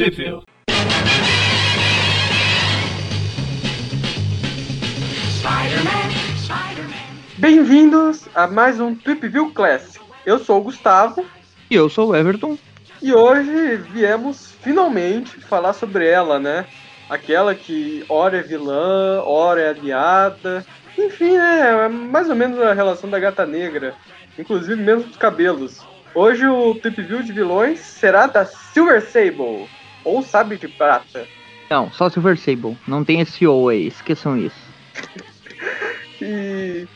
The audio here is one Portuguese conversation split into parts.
Sheffield. Bem-vindos a mais um Trip View Classic. Eu sou o Gustavo E eu sou o Everton. e hoje viemos finalmente falar sobre ela, né? Aquela que ora é vilã, ora é aliada. Enfim, né? É mais ou menos a relação da gata negra. Inclusive mesmo os cabelos. Hoje o Trip View de vilões será da Silver Sable, ou Sabre de Prata. Não, só Silver Sable. Não tem esse O aí, esqueçam isso. E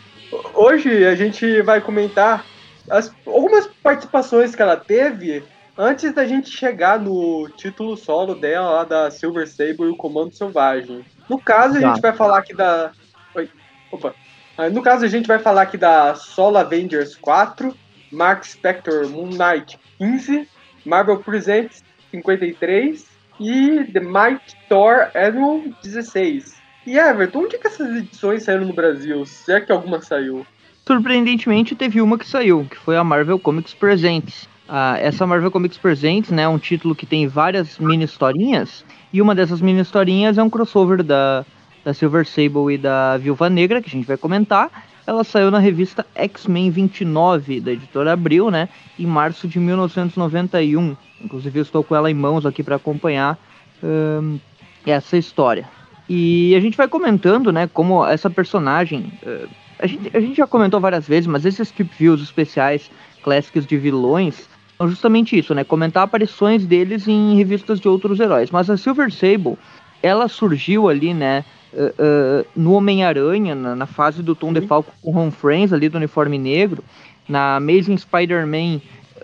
hoje a gente vai comentar as- algumas participações que ela teve antes da gente chegar no título solo dela, lá da Silver Sable e o Comando Selvagem. No caso, a gente vai falar aqui da. Oi, opa. Ah, No caso, a gente vai falar aqui da Solo Avengers 4, Mark Spector Moon Knight 15, Marvel Presents 53 e The Mighty Thor Annual 16. E Everton, onde que essas edições saíram no Brasil? Se é que alguma saiu? Surpreendentemente, teve uma que saiu, que foi a Marvel Comics Presents. Ah, essa Marvel Comics Presents, né, é um título que tem várias mini historinhas, e uma dessas mini historinhas é um crossover da, da Silver Sable e da Viúva Negra, que a gente vai comentar. Ela saiu na revista X-Men 29, da editora Abril, né, em março de 1991. Inclusive, eu estou com ela em mãos aqui para acompanhar ahn, essa história. E a gente vai comentando, né, como essa personagem. eh, a, gente, a gente já comentou várias vezes, mas esses trip views especiais, clássicos de vilões, são justamente isso, né? Comentar aparições deles em revistas de outros heróis. Mas a Silver Sable, ela surgiu ali, né? Eh, eh, no Homem-Aranha, na, na fase do Tom DeFalco com Ron Friends, ali do uniforme negro, na Amazing Spider-Man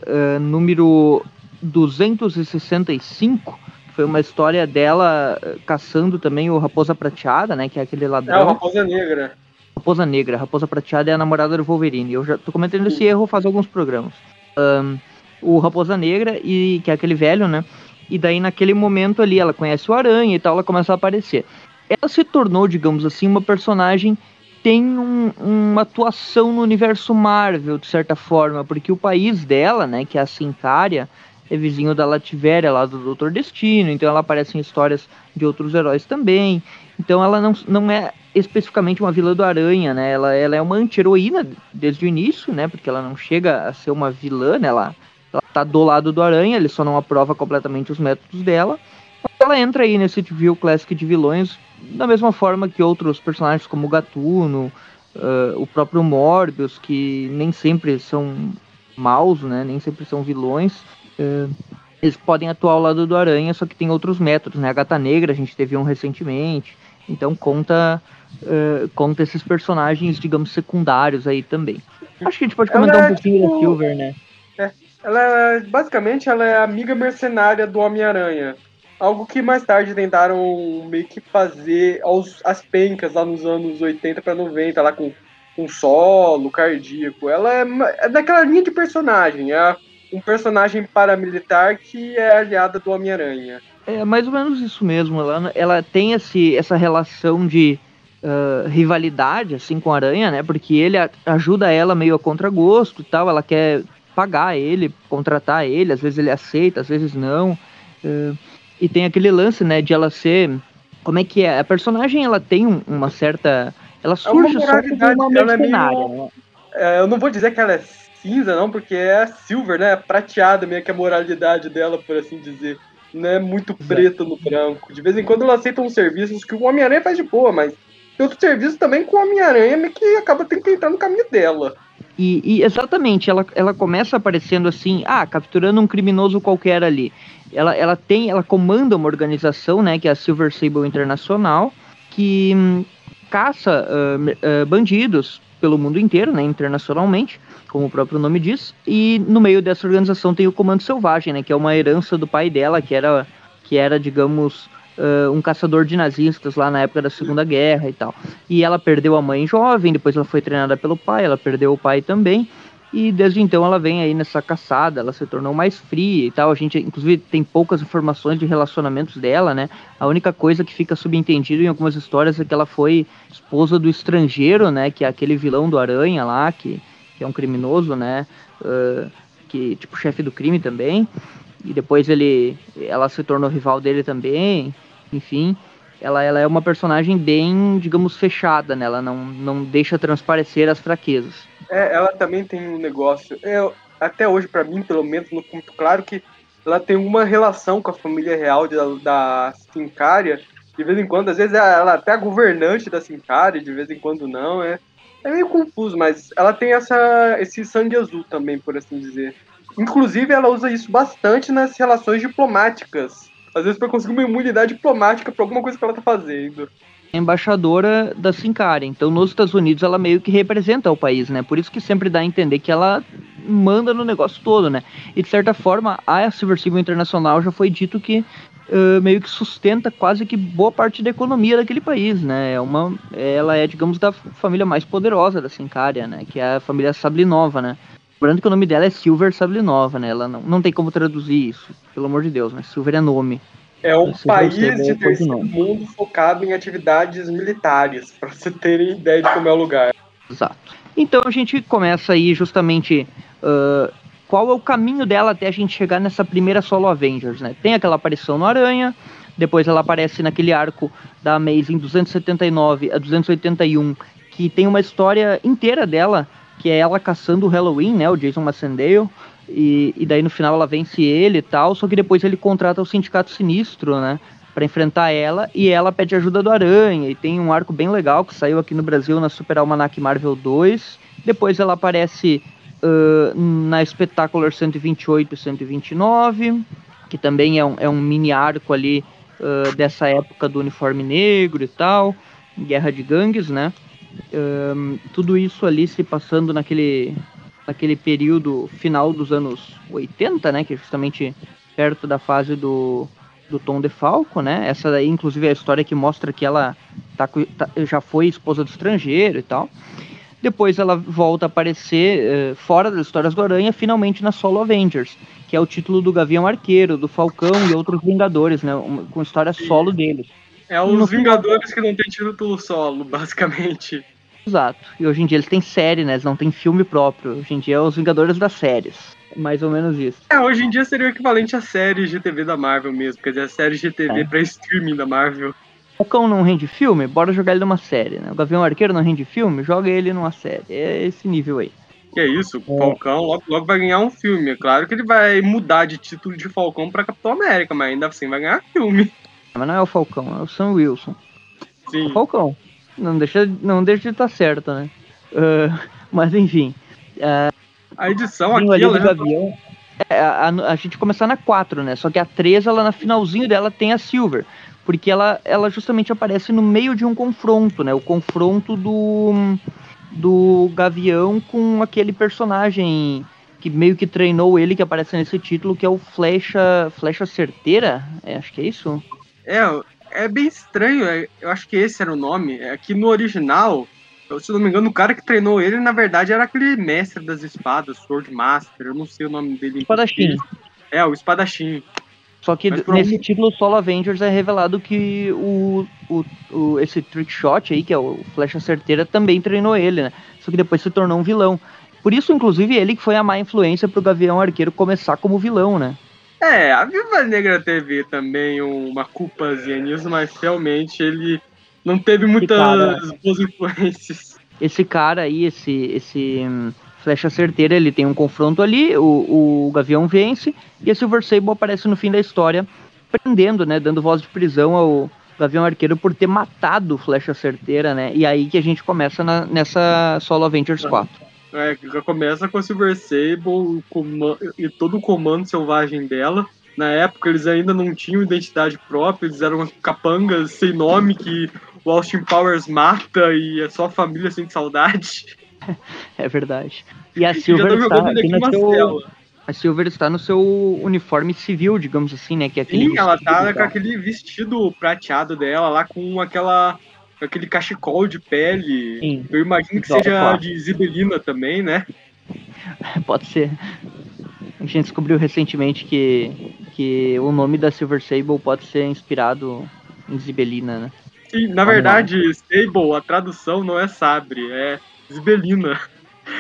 eh, número 265, que foi uma história dela caçando também o Raposa Prateada, né? Que é aquele É a ladrão. Raposa Negra. Raposa Negra. Raposa Prateada é a namorada do Wolverine. Eu já tô cometendo esse erro faz alguns programas. Ahn, o Raposa Negra, e que é aquele velho, né? E daí, naquele momento ali, ela conhece o Aranha e tal, ela começa a aparecer. Ela se tornou, digamos assim, uma personagem tem um- uma atuação no universo Marvel, de certa forma, porque o país dela, né, que é a Sincária, é vizinho da Lativéria, lá do Doutor Destino, então ela aparece em histórias de outros heróis também. Então ela não, não é especificamente uma vilã do Aranha, né? Ela, ela é uma anti-heroína desde o início, né? Porque ela não chega a ser uma vilã, né? Ela, ela tá do lado do Aranha, ele só não aprova completamente os métodos dela. Ela entra aí nesse view classic de vilões da mesma forma que outros personagens como o Gatuno, ah, o próprio Morbius, que nem sempre são maus, né? Nem sempre são vilões. Eh, eles podem atuar ao lado do Aranha, só que tem outros métodos, né? A Gata Negra, a gente teve um recentemente. Então conta, eh, conta esses personagens, digamos, secundários aí também. Acho que a gente pode comentar é, um pouquinho tipo, da Silver, né? Ela é, basicamente, ela é amiga mercenária do Homem-Aranha. Algo que mais tarde tentaram meio que fazer aos, as pencas lá nos anos 80 para 90, lá com, com solo, cardíaco. Ela é, é daquela linha de personagem, é um personagem paramilitar que é aliada do Homem-Aranha. É mais ou menos isso mesmo. Ela, ela tem esse, essa relação de ah, rivalidade assim com a Aranha, né? Porque ele a- ajuda ela meio a contragosto e tal. Ela quer pagar ele, contratar ele. Às vezes ele aceita, às vezes não. Ah, e tem aquele lance, né? De ela ser, como é que é? A personagem ela tem um- uma certa, ela surge só como uma ela é meio- mercenária. né? É, eu não vou dizer que ela é cinza, não, porque é silver, né? Prateada meio que a moralidade dela, por assim dizer. Não é muito preto no branco. De vez em quando ela aceita uns serviços que o Homem-Aranha faz de boa, mas tem outros serviços também com o Homem-Aranha que acaba tendo que entrar no caminho dela. E, e exatamente, ela, ela começa aparecendo assim, ah, capturando um criminoso qualquer ali. Ela, ela tem, ela comanda uma organização, né, que é a Silver Sable Internacional, que hum, caça me- ah, bandidos pelo mundo inteiro, né, internacionalmente, como o próprio nome diz. E no meio dessa organização tem o Comando Selvagem, né, que é uma herança do pai dela, que era, que era digamos, ah, um caçador de nazistas lá na época da Segunda Guerra e tal. E ela perdeu a mãe jovem, depois ela foi treinada pelo pai, ela perdeu o pai também. E desde então ela vem aí nessa caçada, ela se tornou mais fria e tal. A gente, inclusive, tem poucas informações de relacionamentos dela, né? A única coisa que fica subentendido em algumas histórias é que ela foi esposa do estrangeiro, né? Que é aquele vilão do Aranha lá, que, que é um criminoso, né? ah, que, tipo, chefe do crime também. e depois ele, ela se tornou rival dele também, enfim. Ela, ela é uma personagem bem, digamos, fechada, né? Ela não, não deixa transparecer as fraquezas. É, ela também tem um negócio. Eu, até hoje, para mim, pelo menos, não muito claro que ela tem uma relação com a família real da, da Sincária. De vez em quando, às vezes ela é até a governante da Sincária, de vez em quando não. É, é meio confuso, mas ela tem essa, esse sangue azul também, por assim dizer. Inclusive, ela usa isso bastante nas relações diplomáticas. Às vezes para conseguir uma imunidade diplomática para alguma coisa que ela tá fazendo. Embaixadora da Sincari. Então, nos Estados Unidos, ela meio que representa o país, né? Por isso que sempre dá a entender que ela manda no negócio todo, né? E de certa forma, a Silver Civil Internacional já foi dito que uh, meio que sustenta quase que boa parte da economia daquele país, né? É uma, ela é, digamos, da família mais poderosa da Sincária, né? Que é a família Sablinova, né? Lembrando que o nome dela é Silver Sablinova, né? Ela não, não tem como traduzir isso, pelo amor de Deus, né? Silver é nome. É um país de terceiro mundo focado em atividades militares, para você terem ideia de como é o lugar. Exato. Então a gente começa aí justamente uh, qual é o caminho dela até a gente chegar nessa primeira solo Avengers, né? Tem aquela aparição no Aranha, depois ela aparece naquele arco da Amazing 279 a 281, que tem uma história inteira dela que é ela caçando o Halloween, né? O Jason Massendale. E, e daí no final ela vence ele e tal. Só que depois ele contrata o Sindicato Sinistro, né? Pra enfrentar ela. E ela pede ajuda do Aranha. E tem um arco bem legal que saiu aqui no Brasil na Super Almanac Marvel 2. Depois ela aparece uh, na Spectacular 128 e 129. Que também é um, é um mini arco ali uh, dessa época do uniforme negro e tal. Guerra de Gangues, né? Tudo isso ali se passando naquele, naquele período final dos anos 80, né? Que é justamente perto da fase do, do Tom DeFalco, né? Essa daí, inclusive, é a história que mostra que ela tá, tá, já foi esposa do estrangeiro e tal. Depois ela volta a aparecer uh, fora das histórias do Aranha, finalmente na Solo Avengers, que é o título do Gavião Arqueiro, do Falcão e outros Vingadores, né? Uma, com história solo deles. É os Vingadores que não tem título solo, basicamente. Exato. E hoje em dia eles têm série, né? Eles não têm filme próprio. Hoje em dia é os Vingadores das séries. Mais ou menos isso. É, hoje em dia seria o equivalente à série GTV da Marvel mesmo. Quer dizer, a série GTV é. pra streaming da Marvel. O cão não rende filme? Bora jogar ele numa série, né? O Gavião Arqueiro não rende filme? Joga ele numa série. É esse nível aí. Que é isso, o é. Falcão logo, logo vai ganhar um filme. É claro que ele vai mudar de título de Falcão pra Capitão América, mas ainda assim vai ganhar filme. Mas não é o Falcão, é o Sam Wilson. Sim. É o Falcão. Não deixa, não deixa de estar tá certo, né? Uh, mas enfim. Uh, a edição aqui, ela do Gavião, é, a, a, a, gente começar na 4, né? Só que a 3, ela na finalzinho dela tem a Silver. Porque ela, ela justamente aparece no meio de um confronto, né? O confronto do, do Gavião com aquele personagem que meio que treinou ele, que aparece nesse título, que é o Flecha, Flecha Certeira. É, acho que é isso. É, é bem estranho, é, eu acho que esse era o nome. É que no original, se não me engano, o cara que treinou ele, na verdade, era aquele mestre das espadas, Sword Master, eu não sei o nome dele. Espadachim. É, o espadachim. Só que nesse um... título Solo Avengers é revelado que o, o, o, esse trick shot aí, que é o Flecha Certeira, também treinou ele, né? Só que depois se tornou um vilão. Por isso, inclusive, ele que foi a má influência pro Gavião Arqueiro começar como vilão, né? É, a Viva Negra teve também uma culpazinha nisso, mas realmente ele não teve muitas cara, boas influências. Esse cara aí, esse, esse hum, Flecha Certeira, ele tem um confronto ali, o, o Gavião vence, e a Silver Sable aparece no fim da história, prendendo, né, dando voz de prisão ao Gavião Arqueiro por ter matado Flecha Certeira, né, e aí que a gente começa na, nessa Solo Avengers 4. É, já começa com a Silver Sable e todo o comando selvagem dela. Na época eles ainda não tinham identidade própria, eles eram capangas sem nome que o Austin Powers mata e é só a família sem saudade. É verdade. E a Silver está no seu, a Silver está no seu uniforme civil, digamos assim, né? Que é aquele Sim, ela tá com aquele vestido prateado dela lá com aquela aquele cachecol de pele. Sim. Eu imagino que seja de Zibelina também, né? Pode ser. A gente descobriu recentemente que, que o nome da Silver Sable pode ser inspirado em Zibelina, né? Sim, na verdade, Sable, a tradução não é Sabre, é Zibelina.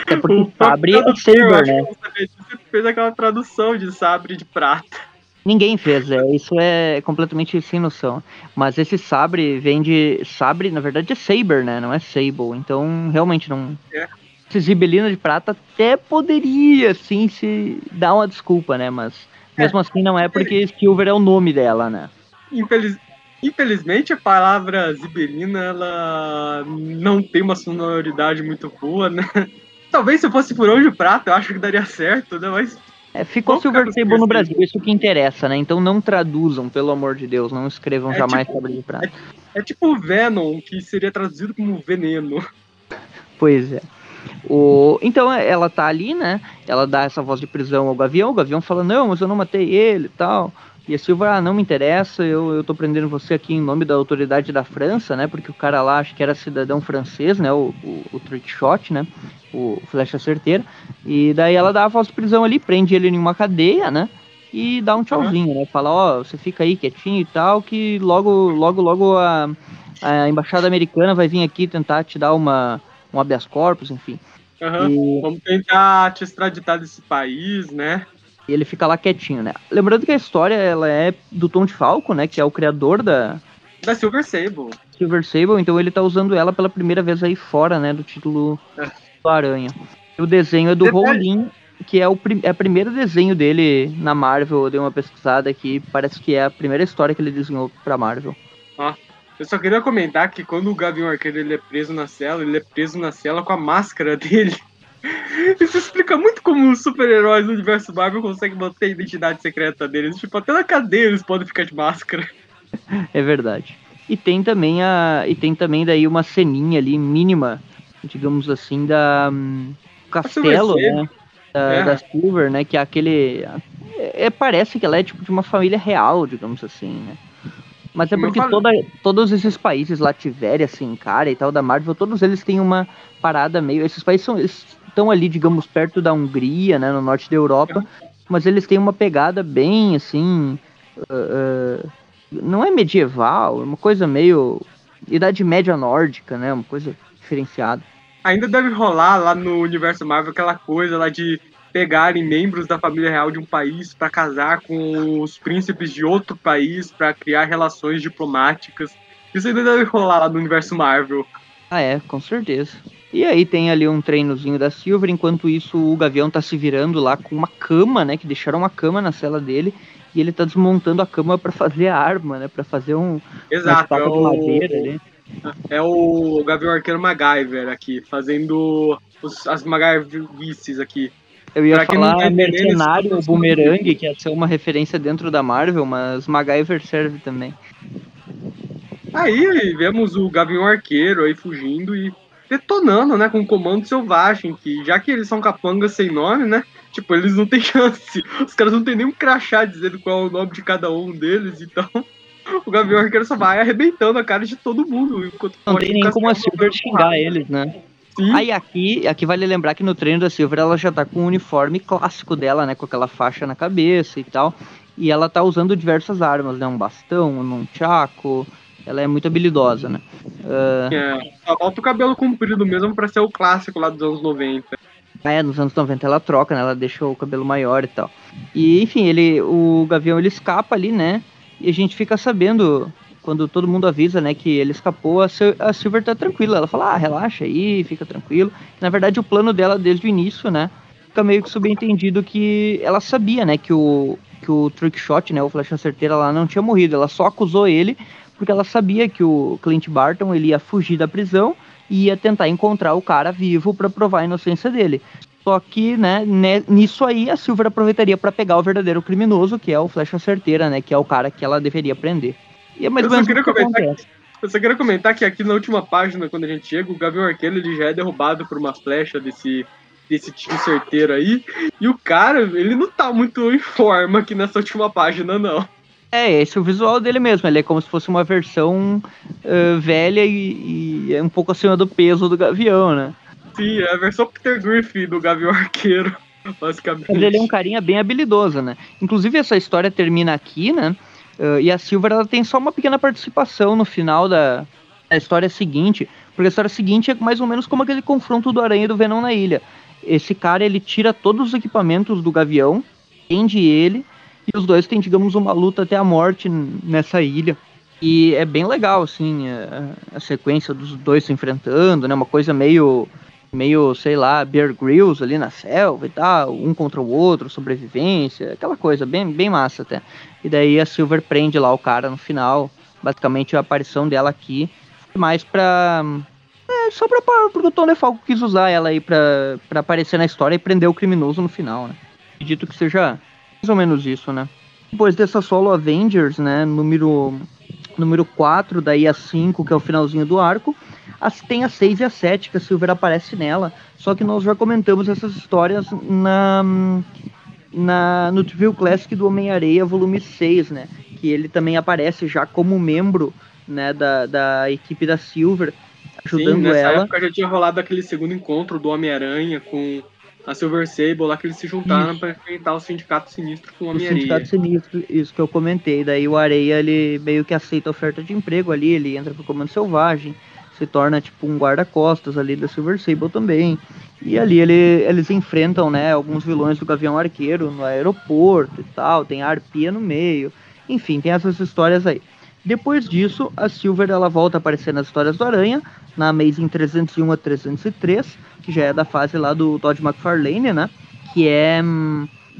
É porque o Sabre é Saber, né? Você fez aquela tradução de Sabre de prata. Ninguém fez, é, isso é completamente sem noção. Mas esse sabre vem de. Sabre, na verdade, é Saber, né? Não é Sable. Então, realmente não. É. Esse Zibelina de prata até poderia, assim, se dar uma desculpa, né? Mas mesmo é. assim não é porque Silver é o nome dela, né? Infeliz... Infelizmente a palavra Zibelina ela não tem uma sonoridade muito boa, né? Talvez se fosse Furão de Prata eu acho que daria certo, né? Mas é, ficou Silver Sable no Brasil, isso que interessa, né? Então não traduzam, pelo amor de Deus, não escrevam é jamais tipo, Sabre de Prata. É, é tipo Venom, que seria traduzido como veneno. Pois é. O... Então ela tá ali, né? Ela dá essa voz de prisão ao Gavião, o Gavião fala, não, mas eu não matei ele e tal. E a Silva, ah, não me interessa, eu, eu tô prendendo você aqui em nome da autoridade da França, né? Porque o cara lá, acho que era cidadão francês, né? O, o, o shot, né? O flecha certeira. E daí ela dá a de prisão ali, prende ele em uma cadeia, né? E dá um tchauzinho, né? Fala, ó, oh, você fica aí quietinho e tal, que logo, logo, logo a, a embaixada americana vai vir aqui tentar te dar uma, um habeas corpus, enfim. Uhum. E... Vamos tentar te extraditar desse país, né? E ele fica lá quietinho, né? Lembrando que a história ela é do Tom de Falco, né? Que é o criador da. Da Silver Sable. Silver Sable, então ele tá usando ela pela primeira vez aí fora, né? Do título é. do Aranha. O desenho é do Rowling, que é o, é primeiro desenho dele na Marvel. Eu dei uma pesquisada aqui, parece que é a primeira história que ele desenhou pra Marvel. Ah, eu só queria comentar que quando o Gavião Arqueiro ele é preso na cela, ele é preso na cela com a máscara dele. Isso explica muito como os super-heróis do universo Marvel conseguem manter a identidade secreta deles. Tipo, até na cadeia eles podem ficar de máscara. É verdade. E tem também a. E tem também daí uma ceninha ali mínima, digamos assim, da. Um, castelo, né? Da, é. da, Silver, né? Que é aquele. É, é, parece que ela é tipo de uma família real, digamos assim, né? Mas é porque toda, todos esses países, Lativéria, assim, cara e tal, da Marvel, todos eles têm uma parada meio. Esses países são, estão ali, digamos, perto da Hungria, né, no norte da Europa, mas eles têm uma pegada bem, assim, uh, uh, não é medieval, é uma coisa meio Idade Média Nórdica, né, uma coisa diferenciada. Ainda deve rolar lá no universo Marvel aquela coisa lá de pegarem membros da família real de um país para casar com os príncipes de outro país para criar relações diplomáticas. Isso ainda deve rolar lá no universo Marvel. Ah, é, com certeza. E aí tem ali um treinozinho da Silver, enquanto isso o Gavião tá se virando lá com uma cama, né? Que deixaram uma cama na cela dele. E ele tá desmontando a cama para fazer a arma, né? Pra fazer um Exato, é o... madeira ali. É o Gavião Arqueiro MacGyver aqui, fazendo os, as MacGyverices aqui. Eu ia pra falar tá Mercenário, o Boomerang, que ia ser uma referência dentro da Marvel, mas MacGyver serve também. Aí vemos o Gavião Arqueiro aí fugindo e detonando, né, com o comando selvagem, que já que eles são capangas sem nome, né, tipo, eles não têm chance. Os caras não tem nem um crachá dizendo qual é o nome de cada um deles, então o Gavião Arqueiro só vai arrebentando a cara de todo mundo. Enquanto não tem nem como a Silver xingar eles, né? Sim. Aí aqui, aqui vale lembrar que no treino da Silver ela já tá com o uniforme clássico dela, né, com aquela faixa na cabeça e tal. E ela tá usando diversas armas, né, um bastão, um chaco, ela é muito habilidosa, né? Uh... É, só falta o cabelo comprido mesmo pra ser o clássico lá dos anos 90. É, nos anos 90 ela troca, né? Ela deixa o cabelo maior e tal. E, enfim, ele, o Gavião ele escapa ali, né? E a gente fica sabendo, quando todo mundo avisa, né, que ele escapou, a, a Silver tá tranquila. Ela fala, ah, relaxa aí, fica tranquilo. Na verdade, o plano dela desde o início, né? Fica meio que subentendido que ela sabia, né, que o, que o Trick Shot, né, o Flecha Certeira lá não tinha morrido. Ela só acusou ele porque ela sabia que o Clint Barton ele ia fugir da prisão e ia tentar encontrar o cara vivo para provar a inocência dele. Só que, né, nisso aí a Silver aproveitaria para pegar o verdadeiro criminoso, que é o Flecha Certeira, né, que é o cara que ela deveria prender. E é mais eu, só queria comentar que, eu só queria comentar que aqui na última página, quando a gente chega, o Gavião Arqueiro ele já é derrubado por uma flecha desse desse tiro certeiro aí. E o cara, ele não tá muito em forma aqui nessa última página, não. É, esse é o visual dele mesmo. Ele é como se fosse uma versão uh, velha e, e, é um pouco acima do peso do Gavião, né? Sim, é a versão Peter Griffin do Gavião Arqueiro, basicamente. Mas ele é um carinha bem habilidoso, né? Inclusive, essa história termina aqui, né? Uh, e a Silver ela tem só uma pequena participação no final da, da história seguinte. Porque a história seguinte é mais ou menos como aquele confronto do Aranha e do Venom na ilha. Esse cara, ele tira todos os equipamentos do Gavião, prende ele E os dois têm, digamos, uma luta até a morte nessa ilha. E é bem legal, assim, a, a sequência dos dois se enfrentando, né? Uma coisa meio, meio, sei lá, Bear Grylls ali na selva e tal, um contra o outro, sobrevivência, aquela coisa, bem, bem massa até. E daí a Silver prende lá o cara no final, basicamente a aparição dela aqui, mais pra... É, só pra, porque o Tony Falco quis usar ela aí pra, pra aparecer na história e prender o criminoso no final, né? Acredito que seja mais ou menos isso, né? Depois dessa solo Avengers, né, número número 4, daí a 5, que é o finalzinho do arco. As, tem a 6 e a 7, que a Silver aparece nela. Só que nós já comentamos essas histórias na, na no Trivial Classic do Homem-Areia, volume 6, né? Que ele também aparece já como membro né, da, da equipe da Silver, ajudando Sim, nessa ela. época já tinha rolado aquele segundo encontro do Homem-Aranha com a Silver Sable lá que eles se juntaram para enfrentar o Sindicato Sinistro com o Homem-Areia. O Sindicato Sinistro, isso que eu comentei. Daí o Areia, ele meio que aceita a oferta de emprego ali, ele entra pro Comando Selvagem, se torna tipo um guarda-costas ali da Silver Sable também. E ali ele, eles enfrentam, né, alguns vilões do Gavião Arqueiro no aeroporto e tal, tem a Arpia no meio. Enfim, tem essas histórias aí. Depois disso, a Silver ela volta a aparecer nas histórias do Aranha, na Amazing 301 a 303, que já é da fase lá do Todd McFarlane, né? Que é,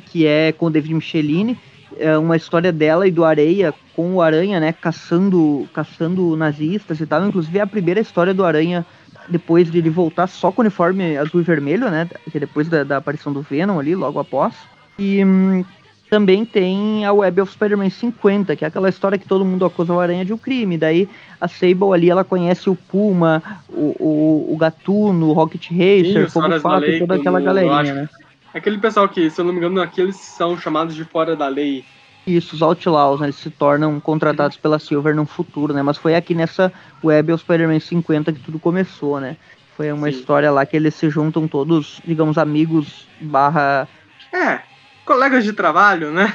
que é com o David Michelini, é uma história dela e do Areia com o Aranha, né? Caçando, caçando nazistas e tal. Inclusive é a primeira história do Aranha depois de ele voltar só com o uniforme azul e vermelho, né? Que é depois da, da aparição do Venom ali, logo após. E hum, também tem a Web of Spider-Man 50, que é aquela história que todo mundo acusa o Aranha de um crime. Daí a Sable ali, ela conhece o Puma, o, o, o Gatuno, o Rocket Racer, Sim, Fogo Fato e toda aquela galerinha, né? Aquele pessoal que, se eu não me engano, aqueles são chamados de fora da lei. Isso, os Outlaws, né? Eles se tornam contratados pela Silver no futuro, né? Mas foi aqui nessa Web of Spider-Man 50 que tudo começou, né? Foi uma Sim. história lá que eles se juntam todos, digamos, amigos barra... É, colegas de trabalho, né?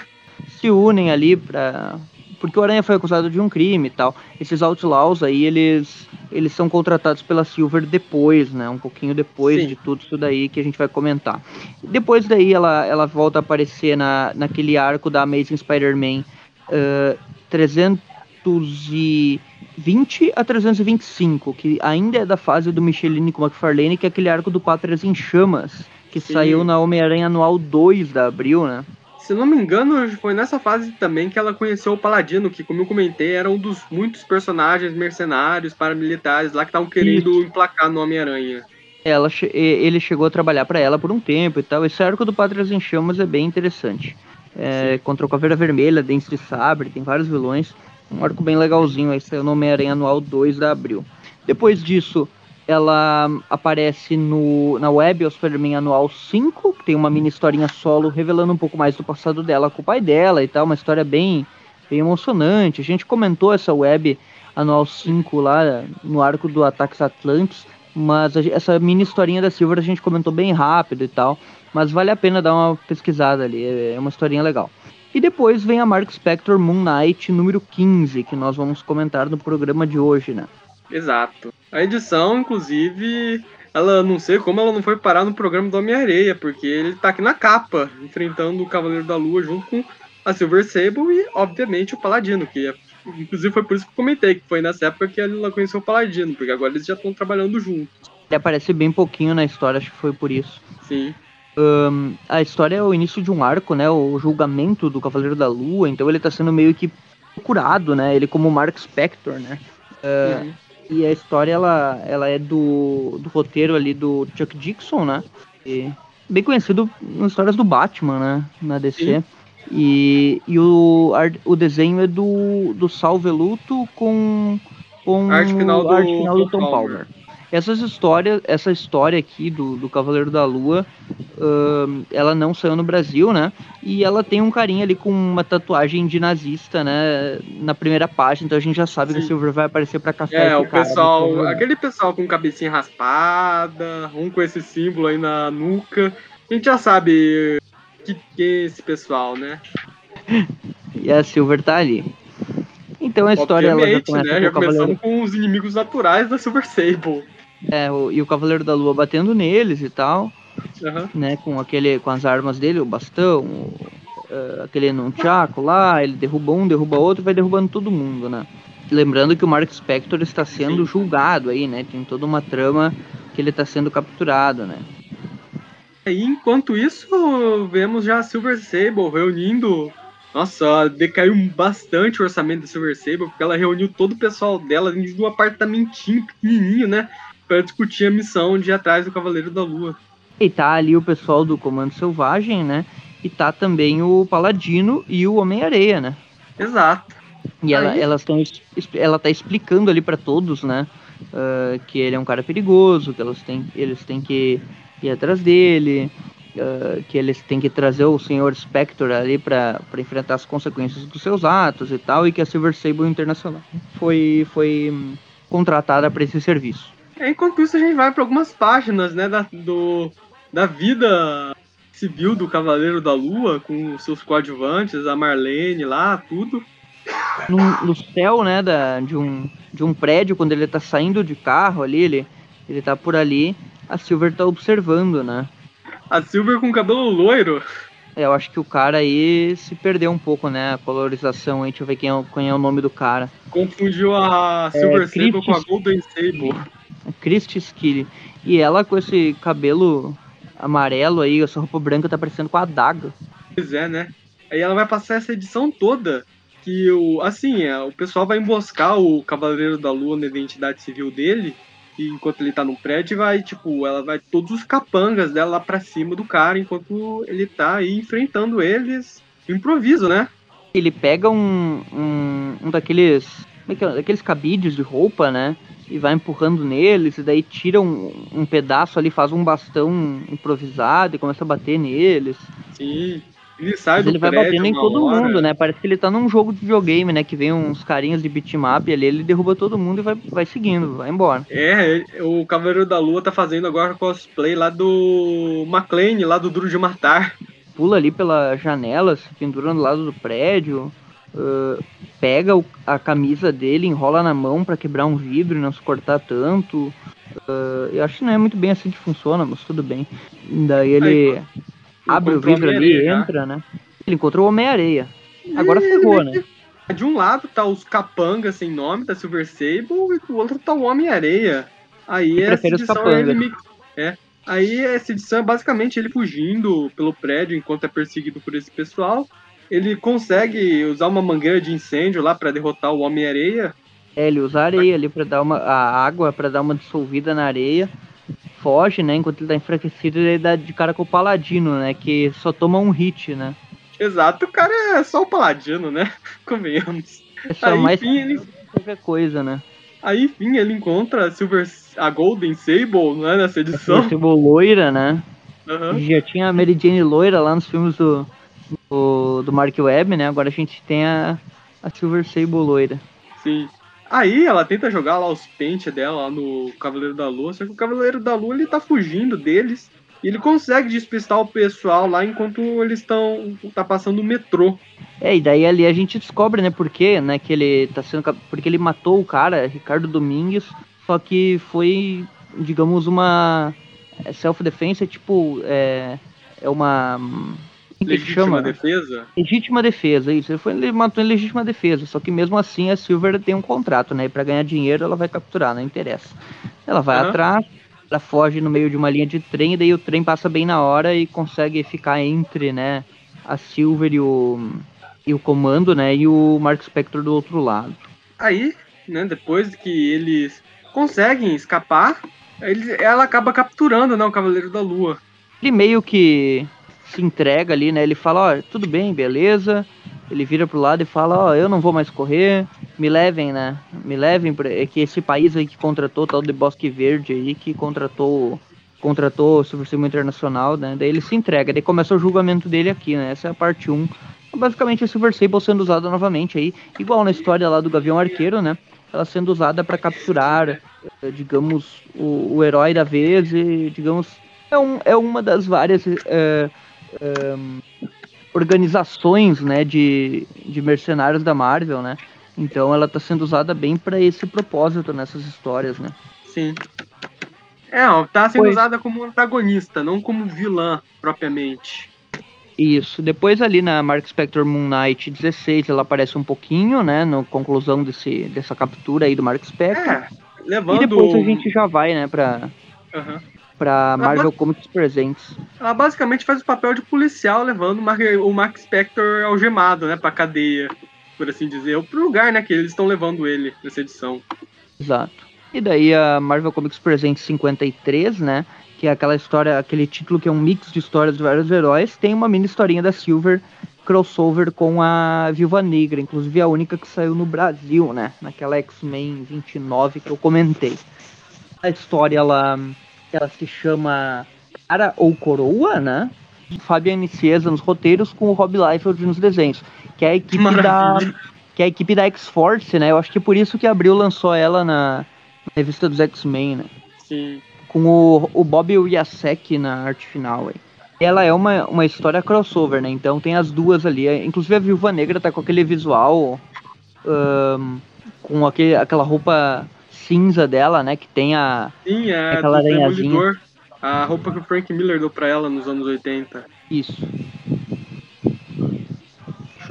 Se unem ali pra. Porque o Aranha foi acusado de um crime e tal. Esses outlaws aí, eles, eles são contratados pela Silver depois, né? Um pouquinho depois Sim. de tudo isso daí que a gente vai comentar. Depois daí ela, ela volta a aparecer na, naquele arco da Amazing Spider-Man uh, 320 a 325, que ainda é da fase do Michelini com o McFarlane, que é aquele arco do Pátrias em Chamas que Sim. saiu na Homem-Aranha Anual 2 da Abril, né? Se não me engano, foi nessa fase também que ela conheceu o Paladino, que, como eu comentei, era um dos muitos personagens mercenários, paramilitares lá que estavam querendo Isso. emplacar no Homem-Aranha. Ela, ele chegou a trabalhar para ela por um tempo e tal. Esse arco do Pátrias em Chamas é bem interessante. É, contra o Caveira Vermelha, Dente de Sabre, tem vários vilões. Um arco bem legalzinho, aí saiu no Homem-Aranha Anual 2 da Abril. Depois disso, ela aparece no, na web ao Spider-Man Anual 5, que tem uma mini historinha solo revelando um pouco mais do passado dela com o pai dela e tal, uma história bem, bem emocionante. A gente comentou essa web Anual 5 lá no arco do Ataques Atlantis, mas a, essa mini historinha da Silver a gente comentou bem rápido e tal, mas vale a pena dar uma pesquisada ali, é, é uma historinha legal. E depois vem a Mark Spector Moon Knight número 15, que nós vamos comentar no programa de hoje, né? Exato. A edição, inclusive, ela não sei como ela não foi parar no programa do Homem-Areia, porque ele tá aqui na capa, enfrentando o Cavaleiro da Lua junto com a Silver Sable e, obviamente, o Paladino, que é, inclusive foi por isso que eu comentei, que foi nessa época que ela conheceu o Paladino, porque agora eles já estão trabalhando juntos. Ele aparece bem pouquinho na história, acho que foi por isso. Sim. Um, a história é o início de um arco, né? O julgamento do Cavaleiro da Lua, então ele tá sendo meio que procurado, né? Ele como Mark Spector, né? Uh, uhum. E a história ela, ela é do, do roteiro ali do Chuck Dixon, né? E bem conhecido nas histórias do Batman, né? Na DC. Sim. E, e o, o desenho é do, do Sal Veluto com, com arte final do, arte final do Tom, Tom Palmer. Palmer. Essas histórias, essa história aqui do, do Cavaleiro da Lua, uh, ela não saiu no Brasil, né? E ela tem um carinha ali com uma tatuagem de nazista, né? Na primeira página, então a gente já sabe Sim. que o Silver vai aparecer para café. É, o pessoal, aquele pessoal com cabecinha raspada, um com esse símbolo aí na nuca. A gente já sabe que, que é esse pessoal, né? e a Silver tá ali. Então a história ela já começa né? já com, Cavaleiro... com os inimigos naturais da Silver Sable. É, o, e o Cavaleiro da Lua batendo neles e tal. Uhum. Né, com aquele com as armas dele, o bastão, o, uh, aquele nunchaku lá, ele derruba um, derruba outro, vai derrubando todo mundo, né? Lembrando que o Mark Spector está sendo julgado aí, né? Tem toda uma trama que ele está sendo capturado, né? E enquanto isso, vemos já a Silver Sable reunindo. Nossa, decaiu bastante o orçamento da Silver Sable, porque ela reuniu todo o pessoal dela dentro de um apartamentinho pequenininho, né? Para discutir a missão de ir atrás do Cavaleiro da Lua. E tá ali o pessoal do Comando Selvagem, né? E tá também o Paladino e o Homem-Areia, né? Exato. E ela, elas tão, ela tá explicando ali para todos, né? Uh, que ele é um cara perigoso, que elas têm, eles têm que ir atrás dele, uh, que eles têm que trazer o Senhor Spectre ali para enfrentar as consequências dos seus atos e tal, e que a Silver Sable Internacional foi, foi contratada para esse serviço. É, enquanto isso, a gente vai para algumas páginas né, da, do, da vida civil do Cavaleiro da Lua, com seus coadjuvantes, a Marlene lá, tudo. No, no céu, né, da, de, um, de um prédio, quando ele tá saindo de carro ali, ele, ele tá por ali, a Silver tá observando, né? A Silver com cabelo loiro. É, eu acho que o cara aí se perdeu um pouco, né? A colorização aí, deixa eu ver quem é, quem é o nome do cara. Confundiu a Silver é, Sable com a Golden Sable. Christy Skilly. E ela com esse cabelo amarelo aí, essa roupa branca tá parecendo com a daga. Pois é, né? Aí ela vai passar essa edição toda que o assim, é, o pessoal vai emboscar o Cavaleiro da Lua na identidade civil dele, e enquanto ele tá no prédio, vai, tipo, ela vai todos os capangas dela lá pra cima do cara, enquanto ele tá aí enfrentando eles improviso, né? Ele pega um, um, um daqueles. Como é que é? Daqueles cabides de roupa, né? E vai empurrando neles, e daí tira um, um pedaço ali, faz um bastão improvisado e começa a bater neles. Sim. Ele sai Mas do ele vai batendo em todo hora. mundo, né? Parece que ele tá num jogo de videogame, né? Que vem uns carinhas de bitmap ali, ele derruba todo mundo e vai, vai seguindo, vai embora. É, o Cavaleiro da Lua tá fazendo agora cosplay lá do McLean, lá do Duro de Matar. Pula ali pela janela, se pendura do lado do prédio, uh, pega o- a camisa dele, enrola na mão pra quebrar um vidro e não se cortar tanto. Uh, eu acho que não é muito bem assim que funciona, mas tudo bem. Daí ele abre o vidro ali, já. entra, né? Ele encontrou o Homem-Areia. Agora ferrou, né? De um lado tá os capangas sem nome, da Silver Sable, e do outro tá o Homem-Areia. Aí Eu essa edição é ele é. Aí essa edição é basicamente ele fugindo pelo prédio enquanto é perseguido por esse pessoal. Ele consegue usar uma mangueira de incêndio lá pra derrotar o Homem-Areia. É, ele usa areia ali pra dar uma. a água pra dar uma dissolvida na areia. Foge, né? Enquanto ele tá enfraquecido, ele dá de cara com o paladino, né? Que só toma um hit, né? Exato, o cara é só o paladino, né? Convenhamos. É só Aí, mais enfim, ele, qualquer coisa, né? aí, enfim, ele encontra a Silver, a Golden Sable, né, nessa edição. Esse loira, né? Aham. Já tinha a Mary Jane loira lá nos filmes do, do, do Mark Webb, né? Agora a gente tem a, a Silver Sable loira. Sim. Aí ela tenta jogar lá os pentes dela lá no Cavaleiro da Lua, só que o Cavaleiro da Lua ele tá fugindo deles. E ele consegue despistar o pessoal lá enquanto eles estão. tá passando o metrô. É, e daí ali a gente descobre, né, por quê, né, que ele tá sendo. Porque ele matou o cara, Ricardo Domingues, só que foi, digamos, uma. é, Self-defense é tipo. É, é uma. Legítima chama? defesa. Legítima defesa, isso. Ele, foi, ele matou em legítima defesa. Só que mesmo assim a Silver tem um contrato, né? E pra ganhar dinheiro ela vai capturar, não interessa. Ela vai Aham. atrás, ela foge no meio de uma linha de trem, e daí o trem passa bem na hora e consegue ficar entre, né? A Silver e o, e o comando, né? E o Mark Spector do outro lado. Aí, né, depois que eles conseguem escapar, ela acaba capturando, né, o Cavaleiro da Lua. Ele meio que se entrega ali, né? Ele fala, ó, tudo bem, beleza. Ele vira pro lado e fala, ó, eu não vou mais correr, me levem, né? Me levem pra... É que esse país aí que contratou, tal de Bosque Verde aí, que contratou contratou o Super Cima Internacional, né? Daí ele se entrega, daí começa o julgamento dele aqui, né? Essa é a parte 1. Basicamente a Silver Sable sendo usada novamente aí, igual na história lá do Gavião Arqueiro, né? Ela sendo usada para capturar, eh, digamos, o, o herói da vez e, digamos, é, um, é uma das várias eh, ehm, organizações, né, de, de mercenários da Marvel, né? Então ela tá sendo usada bem para esse propósito nessas histórias, né? Sim. É, ó, tá sendo Foi. usada como antagonista, não como vilã propriamente. Isso. Depois ali na Mark Spector Moon Knight 16, ela aparece um pouquinho, né? Na conclusão desse, dessa captura aí do Mark Spector. É, levando. E depois a gente já vai, né, pra, Aham. Pra Marvel Comics Presents. Ela basicamente faz o papel de policial, levando o Mark, o Mark Spector algemado, né? Pra cadeia, por assim dizer. Ou pro lugar, né? Que eles estão levando ele nessa edição. Exato. E daí a Marvel Comics Presents 53, né? Que é aquela história, aquele título que é um mix de histórias de vários heróis. Tem uma mini historinha da Silver crossover com a Viúva Negra, inclusive a única que saiu no Brasil, né? Naquela X-Men 29 que eu comentei. A história ela, ela se chama Cara ou Coroa, né? Fabian Nicieza nos roteiros com o Rob Liefeld nos desenhos, que é a equipe da Maravilha. que é a equipe da X-Force, né? Eu acho que por isso que a Abril lançou ela na, na revista dos X-Men, né? Sim. Com o, o Bob Yasek na arte final, aí. Ela é uma, uma história crossover, né? Então tem as duas ali. Inclusive a Viúva Negra tá com aquele visual ahn, com aquele, aquela roupa cinza dela, né? Que tem a. Sim, é Aquela aranhazinha. A roupa que o Frank Miller deu pra ela nos anos 80. Isso.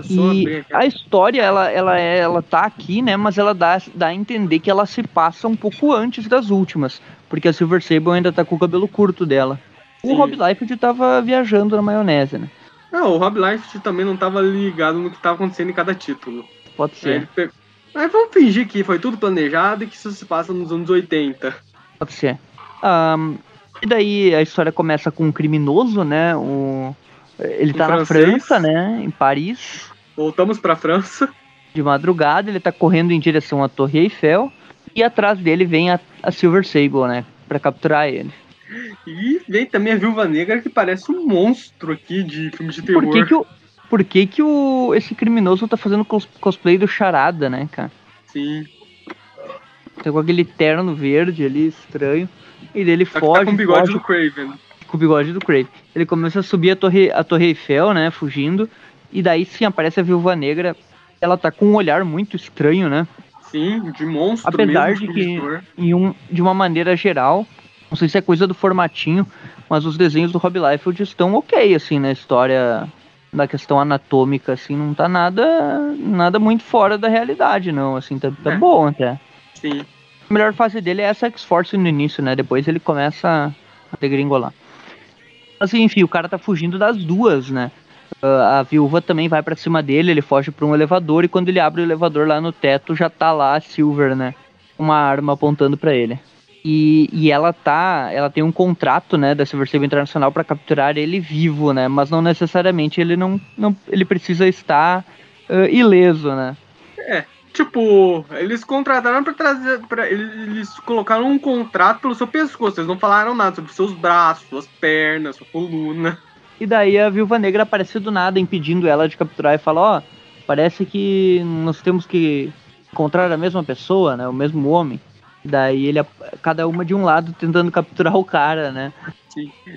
E a história, ela, ela, é, ela tá aqui, né? Mas ela dá, dá a entender que ela se passa um pouco antes das últimas. Porque a Silver Sable ainda tá com o cabelo curto dela. O Sim. Rob Liefeld tava viajando na maionese, né? Não, o Rob Liefeld também não tava ligado no que tava acontecendo em cada título. Pode ser. ele Mas vamos fingir que foi tudo planejado e que isso se passa nos anos 80. Pode ser. Ahn, e daí a história começa com um criminoso, né? O, ele tá na. França, né? Em Paris. Voltamos pra França. De madrugada, ele tá correndo em direção à Torre Eiffel. E atrás dele vem a, a Silver Sable, né? Pra capturar ele. E vem também a Viúva Negra, que parece um monstro aqui de filme de terror. Por que que o, por que que o, esse criminoso tá fazendo cos- cosplay do Charada, né, cara? Sim. Tá com aquele terno verde ali, estranho. E dele Só foge, tá com o bigode foge do Craven. com o bigode do Crave. Ele começa a subir a torre, a torre Eiffel, né, fugindo. E daí sim aparece a Viúva Negra. Ela tá com um olhar muito estranho, né? Sim, de monstro Apesar mesmo, de que-. Em um, de uma maneira geral. Não sei se é coisa do formatinho, mas os desenhos do Rob Liefeld estão ok, assim, na história da questão anatômica, assim, não tá nada nada muito fora da realidade, não, assim, tá, tá É. bom até. Sim. A melhor fase dele é essa X-Force no início, né? Depois ele começa a degringolar. Assim, enfim, o cara tá fugindo das duas, né? Ah, a viúva também vai pra cima dele, ele foge pra um elevador e quando ele abre o elevador lá no teto já tá lá a Silver, né? Uma arma apontando pra ele. E, e ela tá, ela tem um contrato, né, da Silver Sable Internacional pra capturar ele vivo, né? Mas não necessariamente ele não, não ele precisa estar ah, ileso, né? Tipo, eles contrataram pra trazer. Pra, eles colocaram um contrato pelo seu pescoço. Eles não falaram nada sobre seus braços, suas pernas, sua coluna. E daí a Viúva Negra aparece do nada, impedindo ela de capturar e fala, ó, parece que nós temos que encontrar a mesma pessoa, né? O mesmo homem. Daí ele, cada uma de um lado tentando capturar o cara, né?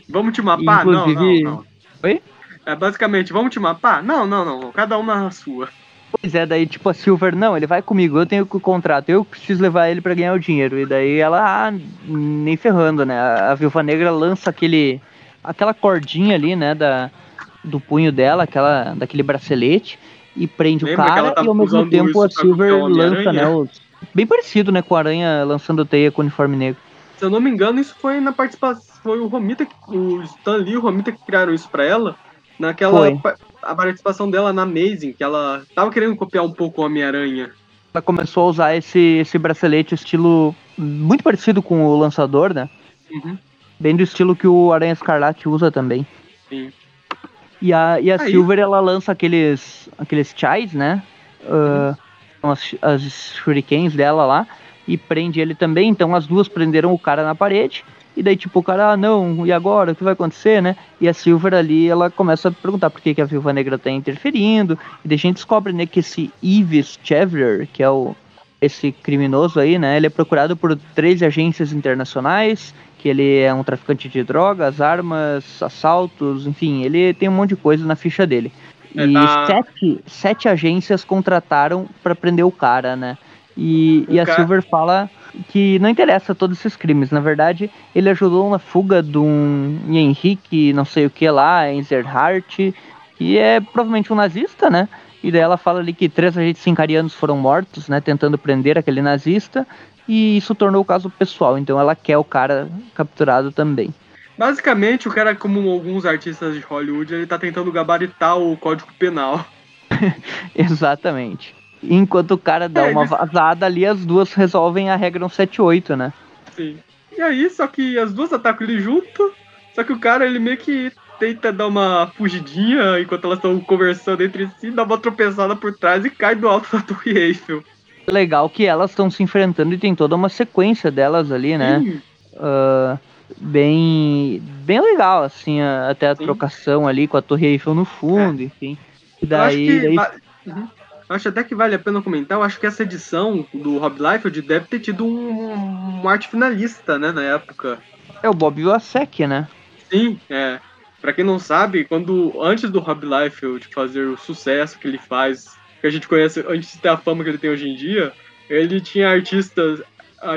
Vamos te mapar? Inclusive- Não, não, não. Oi? É basicamente, vamos te mapar? Não, não, não. Cada uma na sua. Pois é, daí tipo a Silver, não, ele vai comigo, eu tenho o contrato, eu preciso levar ele pra ganhar o dinheiro. E daí ela, ah, nem ferrando, né? A, Viúva Negra lança aquele, aquela cordinha ali, né, da, do punho dela, aquela, daquele bracelete, e prende Lembra o cara, e ao mesmo tempo a Silver lança, né, os... Bem parecido, né, com a aranha lançando teia com o uniforme negro. Se eu não me engano, isso foi na participação. Foi o Romita, que- o Stan Lee e o Romita que criaram isso pra ela. Naquela. Foi. A participação dela na Amazing, que ela tava querendo copiar um pouco o Homem-Aranha. Ela começou a usar esse, esse bracelete estilo muito parecido com o lançador, né? Uhum. Bem do estilo que o Aranha Escarlate usa também. Sim. E a, e a Aí- Silver, ela lança aqueles, aqueles chais, né? São as, as shurikens dela lá. E prende ele também. Então as duas prenderam o cara na parede. E daí, tipo, o cara, ah, não, e agora? O que vai acontecer, né? E a Silver ali, ela começa a perguntar por que, que a Viúva Negra tá interferindo. E daí a gente descobre, né, que esse Yves Chevrier, que é o, esse criminoso aí, né? Ele é procurado por 13 agências internacionais, que ele é um traficante de drogas, armas, assaltos, enfim, ele tem um monte de coisa na ficha dele. É, E tá. sete, sete agências contrataram pra prender o cara, né? E, e a ca- Silver fala que não interessa todos esses crimes. Na verdade, ele ajudou na fuga de um Henrique, não sei o que lá, Enzerhardt, que é provavelmente um nazista, né? E daí ela fala ali que três agentes sincarianos foram mortos, né? Tentando prender aquele nazista. E isso tornou o caso pessoal. Então ela quer o cara capturado também. Basicamente, o cara, como alguns artistas de Hollywood, ele tá tentando gabaritar o código penal. Exatamente. Enquanto o cara dá é, uma vazada ali, as duas resolvem a regra 178, né? Sim. E aí, só que as duas atacam ele junto, só que o cara, ele meio que tenta dar uma fugidinha enquanto elas estão conversando entre si, dá uma tropeçada por trás e cai do alto da Torre Eiffel. Legal que elas estão se enfrentando e tem toda uma sequência delas ali, né? Uh, bem, bem legal, assim, até a Sim. trocação ali com a Torre Eiffel no fundo, é. enfim. E daí. daí... Uhum. Acho até que vale a pena comentar. Eu acho que essa edição do Rob Liefeld deve ter tido um, um arte finalista, né, na época. É o Bob Wasek, né? Sim, é. Pra quem não sabe, quando antes do Rob Liefeld fazer o sucesso que ele faz, que a gente conhece antes de ter a fama que ele tem hoje em dia, ele tinha artistas,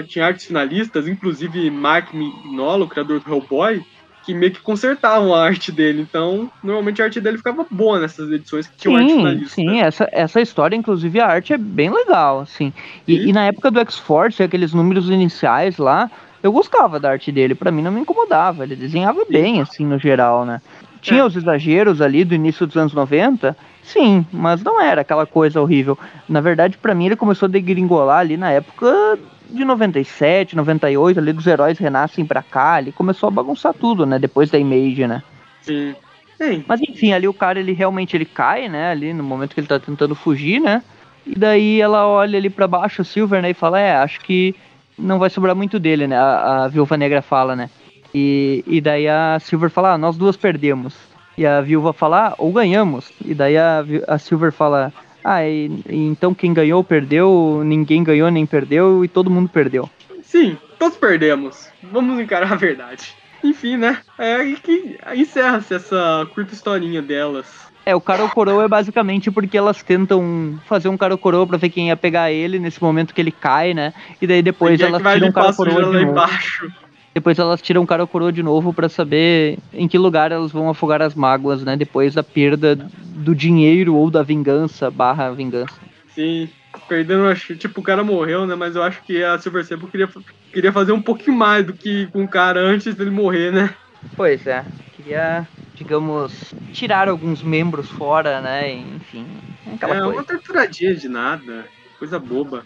tinha artes finalistas, inclusive Mark Mignola, o criador do Hellboy, que meio que consertavam a arte dele. Então, normalmente a arte dele ficava boa nessas edições que tinham arte finalista. Sim, essa, essa história, inclusive, a arte é bem legal, assim. E, e? e na época do X-Force, aqueles números iniciais lá, eu gostava da arte dele, para mim não me incomodava. Ele desenhava sim. bem, assim, no geral, né? Tinha é. os exageros ali do início dos anos 90, sim, mas não era aquela coisa horrível. Na verdade, para mim, ele começou a degringolar ali na época de 97, 98, ali dos heróis renascem pra cá, ele começou a bagunçar tudo, né? Depois da Image, né? Sim. Sim. Mas enfim, ali o cara, ele realmente ele cai, né? Ali no momento que ele tá tentando fugir, né? E daí ela olha ali para baixo, o Silver, né? E fala, é, acho que não vai sobrar muito dele, né? A, a Viúva Negra fala, né? E, e daí a Silver fala, ah, nós duas perdemos. E a Viúva fala, ah, ou ganhamos. E daí a, a Silver fala, ah, e, e então quem ganhou perdeu, ninguém ganhou nem perdeu e todo mundo perdeu. Sim, todos perdemos. Vamos encarar a verdade. Enfim, né? É aí que encerra-se essa curta historinha delas. É, o cara coroa é basicamente porque elas tentam fazer um cara coroa pra ver quem ia pegar ele nesse momento que ele cai, né? E daí depois Ninguém elas tiram um cara coroa de novo. Embaixo. Depois elas tiram um cara coroa de novo para saber em que lugar elas vão afogar as mágoas, né? Depois da perda do dinheiro ou da vingança barra vingança. Sim, perdendo, acho, tipo, o cara morreu, né? Mas eu acho que a Silver Sable queria, queria fazer um pouquinho mais do que com o cara antes dele morrer, né? Pois é, queria, digamos, tirar alguns membros fora, né? Enfim, aquela é, coisa. uma torturadinha de nada, coisa boba.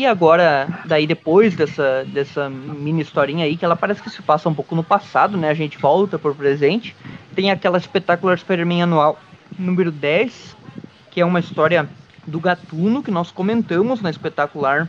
E agora, daí depois dessa, dessa mini historinha aí, que ela parece que se passa um pouco no passado, né? A gente volta pro presente. Tem aquela espetacular Spider-Man anual número 10, que é uma história do Gatuno, que nós comentamos na espetacular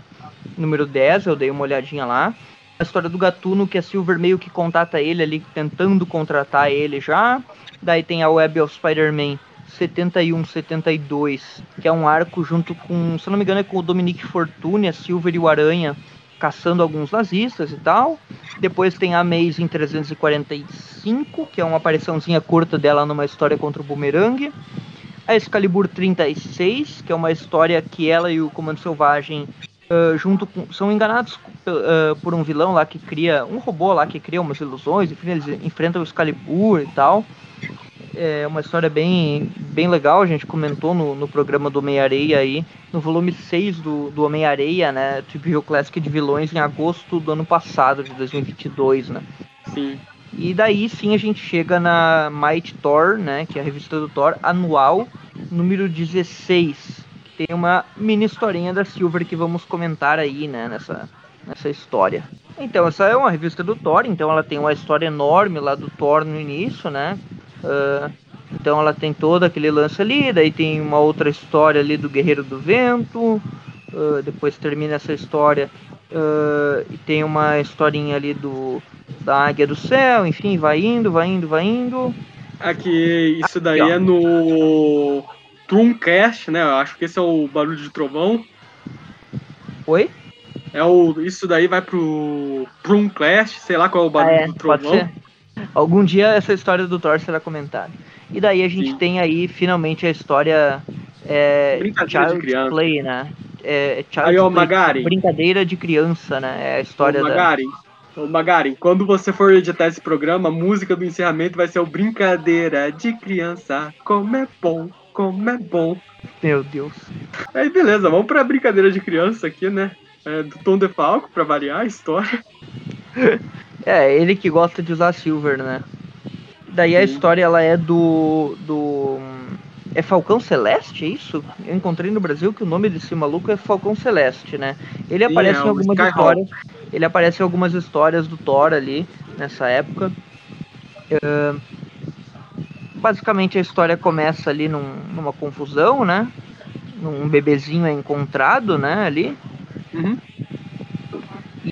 número 10, eu dei uma olhadinha lá. A história do Gatuno, que a Silver meio que contata ele ali, tentando contratar ele já. Daí tem a Web of Spider-Man 71, 72, que é um arco junto com, se não me engano, é com o Dominique Fortune, a Silver e o Aranha caçando alguns nazistas e tal. Depois tem a Amazing 345, que é uma apariçãozinha curta dela numa história contra o Boomerang. A Excalibur 36, que é uma história que ela e o Comando Selvagem uh, junto com, são enganados uh, por um vilão lá que cria um robô lá que cria umas ilusões, enfim, eles enfrentam o Excalibur e tal é uma história bem, bem legal, a gente comentou no, no programa do Homem-Areia aí, no volume 6 do, do Homem-Areia, né, Tipo Classic de vilões em agosto do ano passado, de 2022, né. Sim. E daí sim a gente chega na Might Thor, né, que é a revista do Thor, anual, número 16, que tem uma mini historinha da Silver que vamos comentar aí, né, nessa, nessa história. Então, essa é uma revista do Thor, então ela tem uma história enorme lá do Thor no início, né, Uh, então ela tem todo aquele lance ali, daí tem uma outra história ali do Guerreiro do Vento, uh, depois termina essa história uh, e tem uma historinha ali do da Águia do Céu, enfim, vai indo, vai indo, vai indo. Aqui, isso daí Aqui, é no Truncast, né? Eu acho que esse é o barulho de trovão. Oi? É o, isso daí vai pro Truncast, sei lá qual é o barulho ah, é, do trovão. Algum dia essa história do Thor será comentada. E daí a gente Sim. tem aí finalmente a história é, Child's Play, né? É, aí, Play, Magari. Brincadeira de criança, né? É a história ô, Magari, da. Ô, Magari, quando você for editar esse programa, a música do encerramento vai ser o Brincadeira de Criança. Como é bom, como é bom. Meu Deus. Aí, beleza, vamos pra brincadeira de criança aqui, né? É, do Tom DeFalco, pra variar a história. É, ele que gosta de usar Silver, né? Daí a história ela é do. do. É Falcão Celeste, é isso? Eu encontrei no Brasil que o nome desse maluco é Falcão Celeste, né? Ele Sim, aparece é em algumas Skyhawk. histórias. Ele aparece em algumas histórias do Thor ali, nessa época. É, basicamente a história começa ali num- numa confusão, né? Um bebezinho é encontrado, né, ali. Uhum.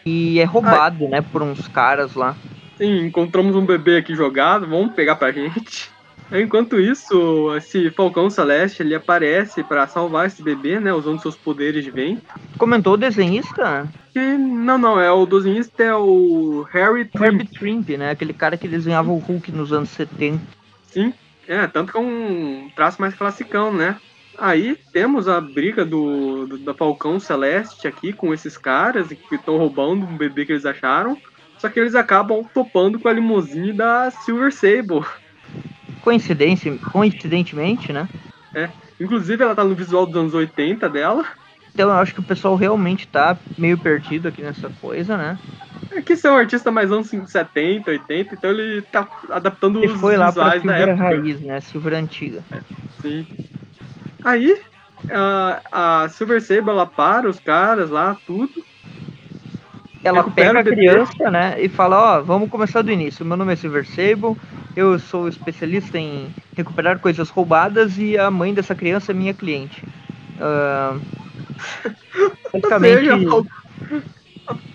E é roubado, né, por uns caras lá. Sim, encontramos um bebê aqui jogado, vamos pegar pra gente. Enquanto isso, esse Falcão Celeste, ele aparece pra salvar esse bebê, né, usando seus poderes de vento. Comentou o desenhista? Não, não, é o desenhista é o Harry Trimp. Herbie Trimp, né? Aquele cara que desenhava o Hulk nos anos 70. Sim, é, tanto que é um traço mais classicão, né? Aí temos a briga do, do da Falcão Celeste aqui com esses caras que estão roubando um bebê que eles acharam. Só que eles acabam topando com a limusine da Silver Sable. Coincidência, coincidentemente, né? Inclusive ela tá no visual dos anos 80 dela. Então eu acho que o pessoal realmente tá meio perdido aqui nessa coisa, né? É que ser um artista mais anos 70, 80, então ele tá adaptando Ele os foi lá pra visuais da Silver época. raiz, né? Silver antiga. Sim. Aí, a, a Silver Sable, ela para os caras lá, tudo. Ela pega a criança, né? E fala, ó, vamos começar do início. Meu nome é Silver Sable, eu sou especialista em recuperar coisas roubadas e a mãe dessa criança é minha cliente. Ou basicamente, seja, a Fal-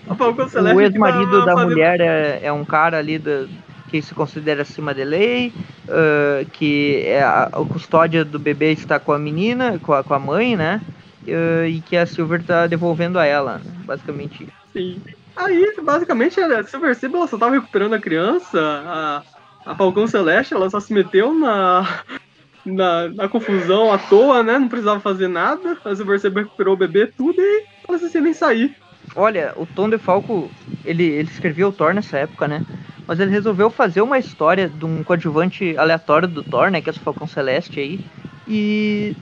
a Falcão Celeste o vai- ex-marido da mulher é, é um cara ali da, que se considera acima da lei, ah, que é a, a custódia do bebê está com a menina, com a, com a mãe, né? Ah, e que a Silver tá devolvendo a ela, né? basicamente. Sim. Aí, basicamente, a Silver Sable ela só tava recuperando a criança. A, a Falcão Celeste, ela só se meteu na, na, na confusão à toa, né? Não precisava fazer nada. A Silver Sable recuperou o bebê, tudo, e ela sem nem sair. Olha, o Tom DeFalco, ele, ele escreveu o Thor nessa época, né? Mas ele resolveu fazer uma história de um coadjuvante aleatório do Thor, né? Que é o Falcão Celeste aí. E.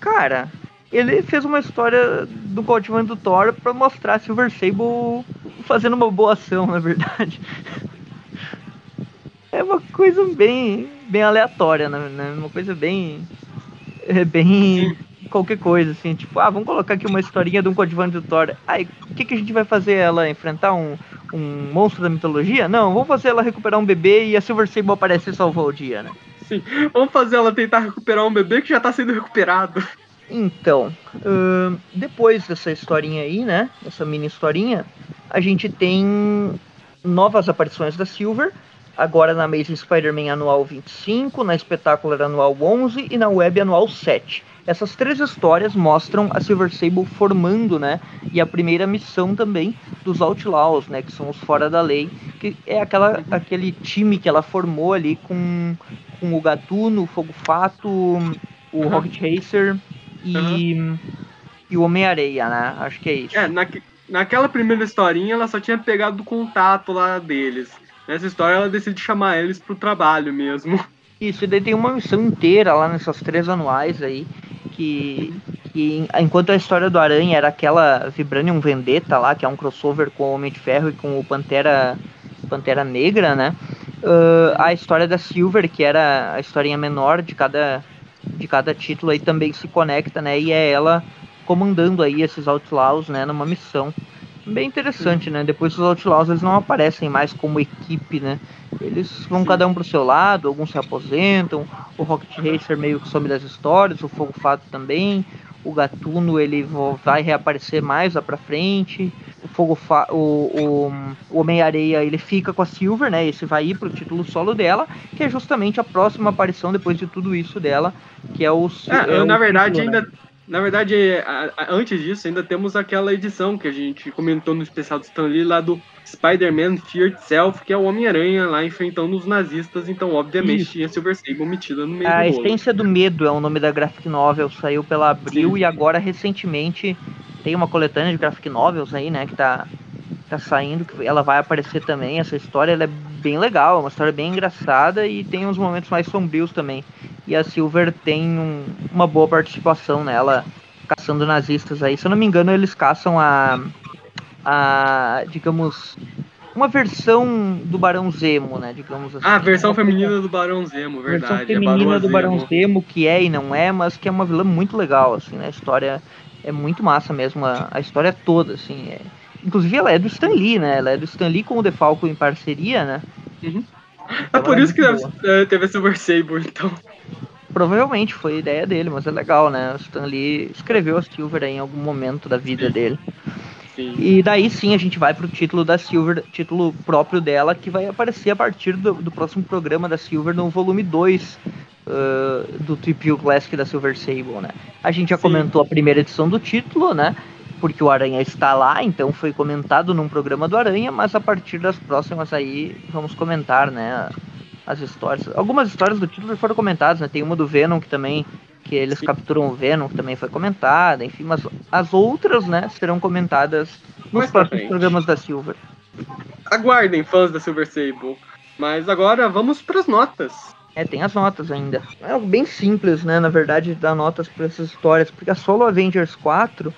Cara, ele fez uma história do coadjuvante do Thor pra mostrar Silver Sable fazendo uma boa ação, na verdade. É uma coisa bem, bem aleatória, né? né? Uma coisa bem. É bem. Qualquer coisa, assim, tipo, ah, vamos colocar aqui uma historinha de um coadjuvante do Thor. Aí, o que, que a gente vai fazer ela enfrentar um, um monstro da mitologia? Não, vamos fazer ela recuperar um bebê e a Silver Sable aparecer e salvar o dia, né? Sim. Vamos fazer ela tentar recuperar um bebê que já tá sendo recuperado. Então, ahn, depois dessa historinha aí, né? Essa mini historinha, a gente tem novas aparições da Silver. Agora na Amazing Spider-Man anual 25, na Espetacular anual 11 e na Web anual 7. Essas três histórias mostram a Silver Sable formando, né? E a primeira missão também dos Outlaws, né? Que são os fora da lei. Que é aquela, aquele time que ela formou ali com, com o Gatuno, o Fogo Fato, o Uhum. Rocket Racer e, e o Homem-Areia, né? Acho que é isso. É, naque- naquela primeira historinha ela só tinha pegado o contato lá deles. Nessa história ela decide chamar eles pro trabalho mesmo. Isso, e daí tem uma missão inteira lá nessas três anuais aí, que, que en- enquanto a história do Aranha era aquela Vibranium Vendetta lá, que é um crossover com o Homem de Ferro e com o Pantera, Pantera Negra, né? Ah, a história da Silver, que era a historinha menor de cada, de cada título aí também se conecta, né? E é ela comandando aí esses Outlaws, né? Numa missão. Bem interessante, né? Depois os Outlaws eles não aparecem mais como equipe, né? Eles vão cada um pro seu lado, alguns se aposentam, o Rocket Racer meio que some das histórias, o Fogo Fato também, o Gatuno ele vai reaparecer mais lá pra frente, o Fogo Fa o, o, o Homem-Areia ele fica com a Silver, né? Esse vai ir pro título solo dela, que é justamente a próxima aparição depois de tudo isso dela, que é o. É, é o na verdade, título, né? Na verdade, antes disso, ainda temos aquela edição que a gente comentou no especial do Stan Lee lá do Spider-Man Fear Itself, que é o Homem-Aranha lá enfrentando os nazistas. Então, obviamente, Isso. tinha Silver Sable metida no meio A do. Essência do Medo é o nome da graphic novel, saiu pela Abril Sim. e agora recentemente tem uma coletânea de graphic novels aí, né, que tá tá saindo, que ela vai aparecer também. Essa história é bem legal, é uma história bem engraçada e tem uns momentos mais sombrios também. E a Silver tem um, uma boa participação nela, caçando nazistas aí. Se eu não me engano, eles caçam a. a digamos. Uma versão do Barão Zemo, né? Digamos assim. Ah, a versão feminina do Barão Zemo, verdade. Versão feminina do Barão Zemo, que é e não é, mas que é uma vilã muito legal, assim, né? A história é muito massa mesmo, a, a história toda, assim. É, Inclusive ela é do Stan Lee, né? Ela é do Stan Lee com o DeFalco em parceria, né? Uhum. Então, é por isso que é, teve a Silver Sable, então. Provavelmente foi ideia dele, mas é legal, né? O Stan Lee escreveu a Silver em algum momento da vida sim. dele. Sim. E daí sim a gente vai pro título da Silver, título próprio dela, que vai aparecer a partir do, do próximo programa da Silver no volume 2 uh, do Trip Classic da Silver Sable, né? A gente já sim. comentou a primeira edição do título, né? Porque o Aranha está lá, então foi comentado num programa do Aranha, mas a partir das próximas aí vamos comentar, né, as histórias. Algumas histórias do título foram comentadas, né? Tem uma do Venom que também que eles Sim. capturam o Venom, que também foi comentada, enfim, mas as outras, né, serão comentadas nos Mais próximos programas da Silver. Aguardem, fãs da Silver Sable. Mas agora vamos para as notas. É, tem as notas ainda. É algo bem simples, né, na verdade, dar notas para essas histórias, porque a Solo Avengers 4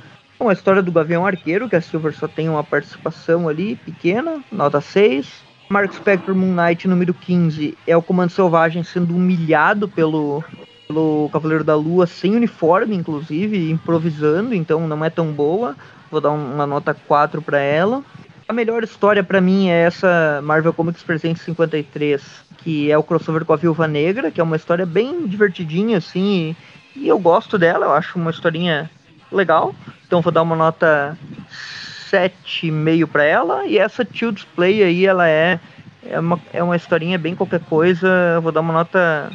uma história do Gavião Arqueiro, que a Silver só tem uma participação ali pequena, nota 6. Mark Spector Moon Knight número 15 é o Comando Selvagem sendo humilhado pelo, pelo Cavaleiro da Lua sem uniforme, inclusive, improvisando, então não é tão boa. Vou dar uma nota 4 para ela. A melhor história para mim é essa Marvel Comics Presente 53, que é o crossover com a Viúva Negra, que é uma história bem divertidinha, assim, e, e eu gosto dela, eu acho uma historinha legal. Então vou dar uma nota 7,5 para ela. E essa Tio Display aí, ela é, é, uma, é uma historinha bem qualquer coisa. Eu vou dar uma nota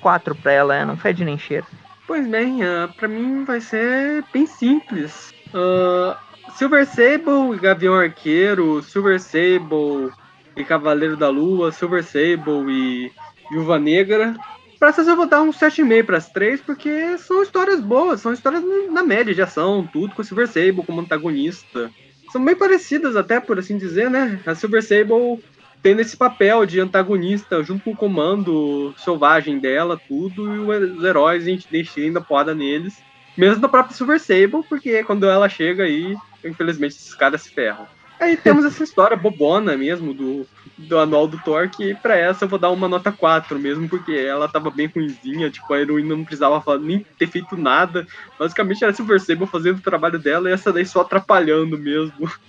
4 para ela, é, não fede nem cheiro. Pois bem, uh, para mim vai ser bem simples. Uh, Silver Sable e Gavião Arqueiro, Silver Sable e Cavaleiro da Lua, Silver Sable e Viúva Negra Pra essas eu vou dar um 7,5 para as três, porque são histórias boas, são histórias na média de ação, tudo com a Silver Sable como antagonista. São bem parecidas até, por assim dizer, né? A Silver Sable tendo esse papel de antagonista junto com o comando selvagem dela, tudo, e os heróis a gente deixa ainda poda neles. Mesmo da própria Silver Sable, porque quando ela chega aí, infelizmente esses caras se ferram. Aí temos essa história bobona mesmo do, do anual do Thor, que pra essa eu vou dar uma nota 4 mesmo, porque ela tava bem ruimzinha, tipo, a heroína não precisava nem ter feito nada. Basicamente era Silver Sable fazendo o trabalho dela e essa daí só atrapalhando mesmo.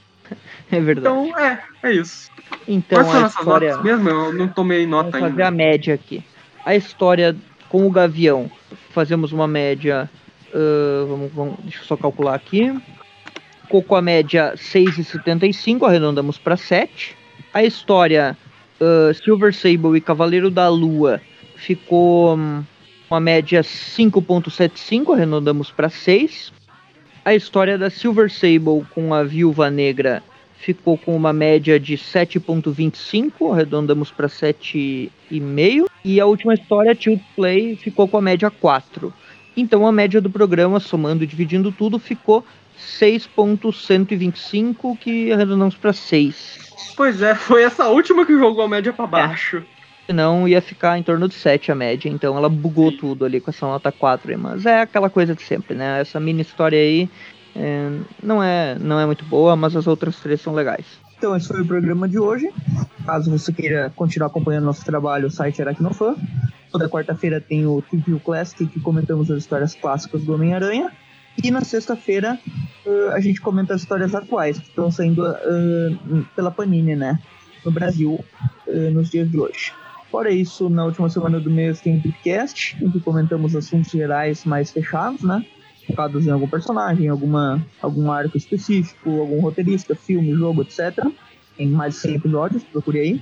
É verdade. Então, é, é isso. Então, Quais são a história... notas mesmo? Eu não tomei nota Vamos ainda. fazer a média aqui. A história com o Gavião, fazemos uma média... Uh, vamos, vamos, deixa eu só calcular aqui ficou com a média 6,75, arredondamos para 7. A história uh, Silver Sable e Cavaleiro da Lua ficou um, com a média 5,75, arredondamos para 6. A história da Silver Sable com a Viúva Negra ficou com uma média de 7.25, arredondamos para 7,5. E a última história, Tilt Play, ficou com a média 4. Então a média do programa, somando e dividindo tudo, ficou 6.125, que arredondamos para 6. Pois é, foi essa última que jogou a média para é. baixo. É. Não ia ficar em torno de 7 a média, então ela bugou Sim. tudo ali com essa nota 4. Aí, mas é aquela coisa de sempre, né? Essa mini história aí é, não, é, não é muito boa, mas as outras três são legais. Então, esse foi o programa de hoje. Caso você queira continuar acompanhando nosso trabalho, o site Aracnofan. Toda quarta-feira tem o Trivia Classic, que comentamos as histórias clássicas do Homem-Aranha. E na sexta-feira uh, a gente comenta as histórias atuais que estão saindo uh, pela Panini, né? No Brasil, uh, nos dias de hoje. Fora isso, na última semana do mês tem o podcast, em que comentamos assuntos gerais mais fechados, né? Focados em algum personagem, alguma, algum arco específico, algum roteirista, filme, jogo, etc. Tem mais de 100 episódios, procure aí.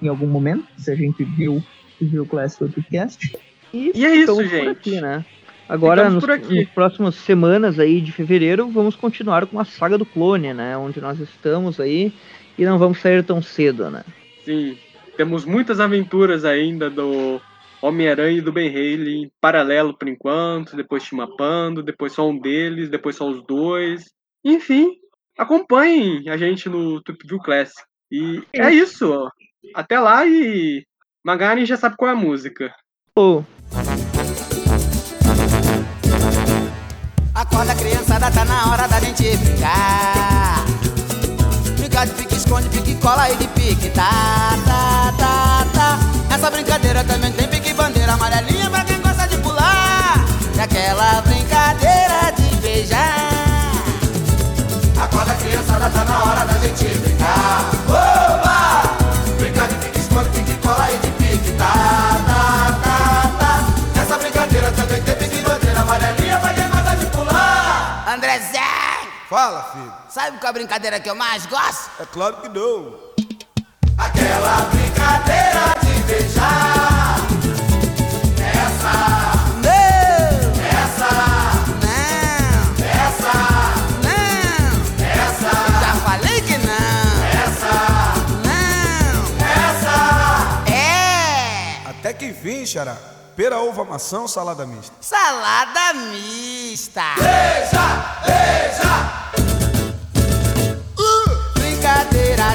Em algum momento, se a gente viu, viu o Classic Podcast. E, e é isso, gente. Aqui, né? Agora, nos, nas próximas semanas aí de fevereiro, vamos continuar com a saga do clone, né? Onde nós estamos aí e não vamos sair tão cedo, né? Sim, temos muitas aventuras ainda do Homem-Aranha e do Ben Haley em paralelo por enquanto, depois Timapando, depois só um deles, depois só os dois. Enfim, acompanhem a gente no Tup View Classic. E é isso. Até lá e Magari já sabe qual é a música. Oh. Acorda criançada, tá na hora da gente brincar. Brincar de pique, esconde, pique, cola e de pique. Tá, tá, tá, tá. Essa brincadeira também tem pique, bandeira amarelinha pra quem gosta de pular. E aquela brincadeira de beijar. Acorda criançada, tá na hora da gente brincar. Fala, filho. Sabe qual é a brincadeira que eu mais gosto? É claro que não. Aquela brincadeira de beijar. Essa que vim, Xará. Pera, uva, maçã salada mista? Salada mista! Beija, beija! Brincadeira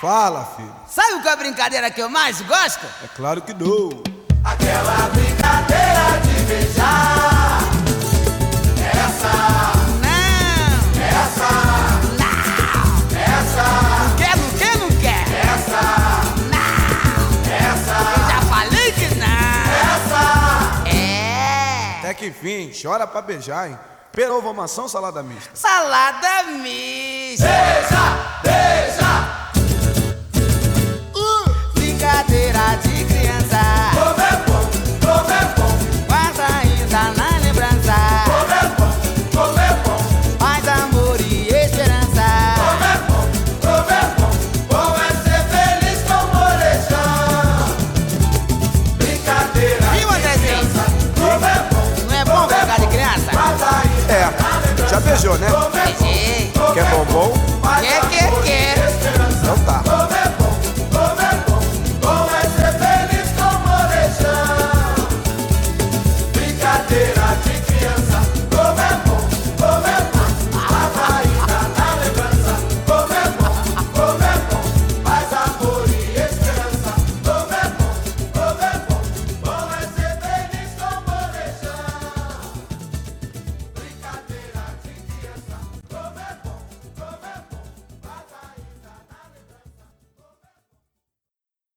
Fala, filho. Sabe qual é a brincadeira que eu mais gosto? É claro que não. Aquela brincadeira de beijar. Essa. Não. Essa. Não. Essa. Não quer, não quer, não quer. Essa. Não. Essa. Eu já falei que não. Essa. É. Até que enfim, chora pra beijar, hein? Pera, ovo, maçã ou salada mista? Salada mista. Beija, beija brincadeira de criança. Ovo é bom, é bom. Mas ainda na lembrança. Ovo é bom, é bom. Mais amor e esperança. Ovo é bom, é bom. Bom é ser feliz com molejão. Brincadeira e de criança. É bom, não é bom é brincar é de criança? Mas ainda é, já beijou, né? É Beijei. Quer é bombom? Quer, quer, quer.